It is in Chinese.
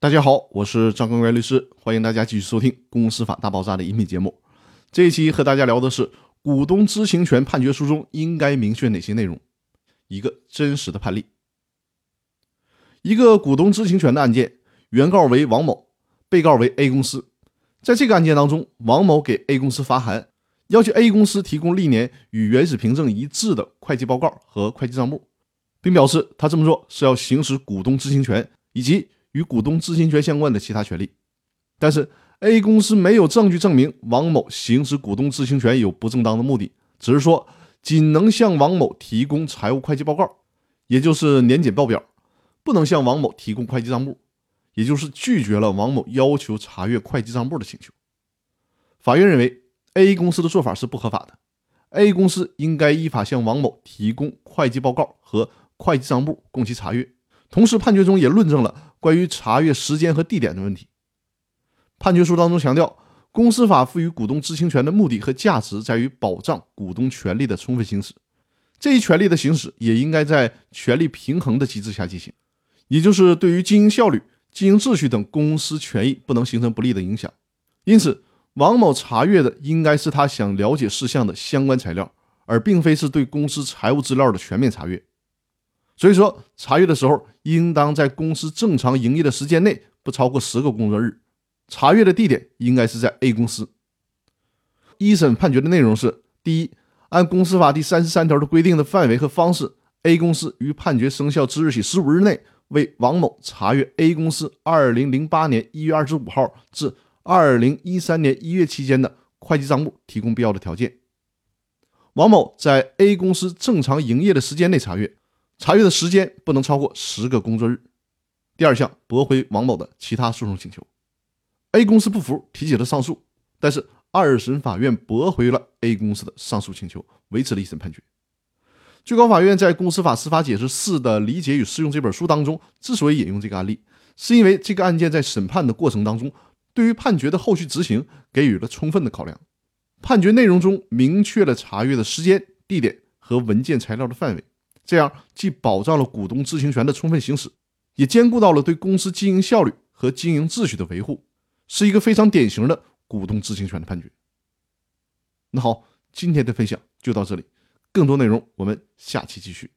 大家好，我是张根元律师，欢迎大家继续收听《公司法大爆炸》的音频节目。这一期和大家聊的是股东知情权判决书中应该明确哪些内容。一个真实的判例：一个股东知情权的案件，原告为王某，被告为 A 公司。在这个案件当中，王某给 A 公司发函，要求 A 公司提供历年与原始凭证一致的会计报告和会计账目，并表示他这么做是要行使股东知情权以及。与股东知情权相关的其他权利，但是 A 公司没有证据证明王某行使股东知情权有不正当的目的，只是说仅能向王某提供财务会计报告，也就是年检报表，不能向王某提供会计账簿，也就是拒绝了王某要求查阅会计账簿的请求。法院认为 A 公司的做法是不合法的，A 公司应该依法向王某提供会计报告和会计账簿供其查阅。同时，判决中也论证了。关于查阅时间和地点的问题，判决书当中强调，公司法赋予股东知情权的目的和价值在于保障股东权利的充分行使。这一权利的行使也应该在权力平衡的机制下进行，也就是对于经营效率、经营秩序等公司权益不能形成不利的影响。因此，王某查阅的应该是他想了解事项的相关材料，而并非是对公司财务资料的全面查阅。所以说，查阅的时候应当在公司正常营业的时间内，不超过十个工作日。查阅的地点应该是在 A 公司。一审判决的内容是：第一，按公司法第三十三条的规定的范围和方式，A 公司于判决生效之日起十五日内，为王某查阅 A 公司二零零八年一月二十五号至二零一三年一月期间的会计账目提供必要的条件。王某在 A 公司正常营业的时间内查阅。查阅的时间不能超过十个工作日。第二项，驳回王某的其他诉讼请求。A 公司不服，提起了上诉，但是二审法院驳回了 A 公司的上诉请求，维持了一审判决。最高法院在《公司法司法解释四的理解与适用》这本书当中，之所以引用这个案例，是因为这个案件在审判的过程当中，对于判决的后续执行给予了充分的考量。判决内容中明确了查阅的时间、地点和文件材料的范围。这样既保障了股东知情权的充分行使，也兼顾到了对公司经营效率和经营秩序的维护，是一个非常典型的股东知情权的判决。那好，今天的分享就到这里，更多内容我们下期继续。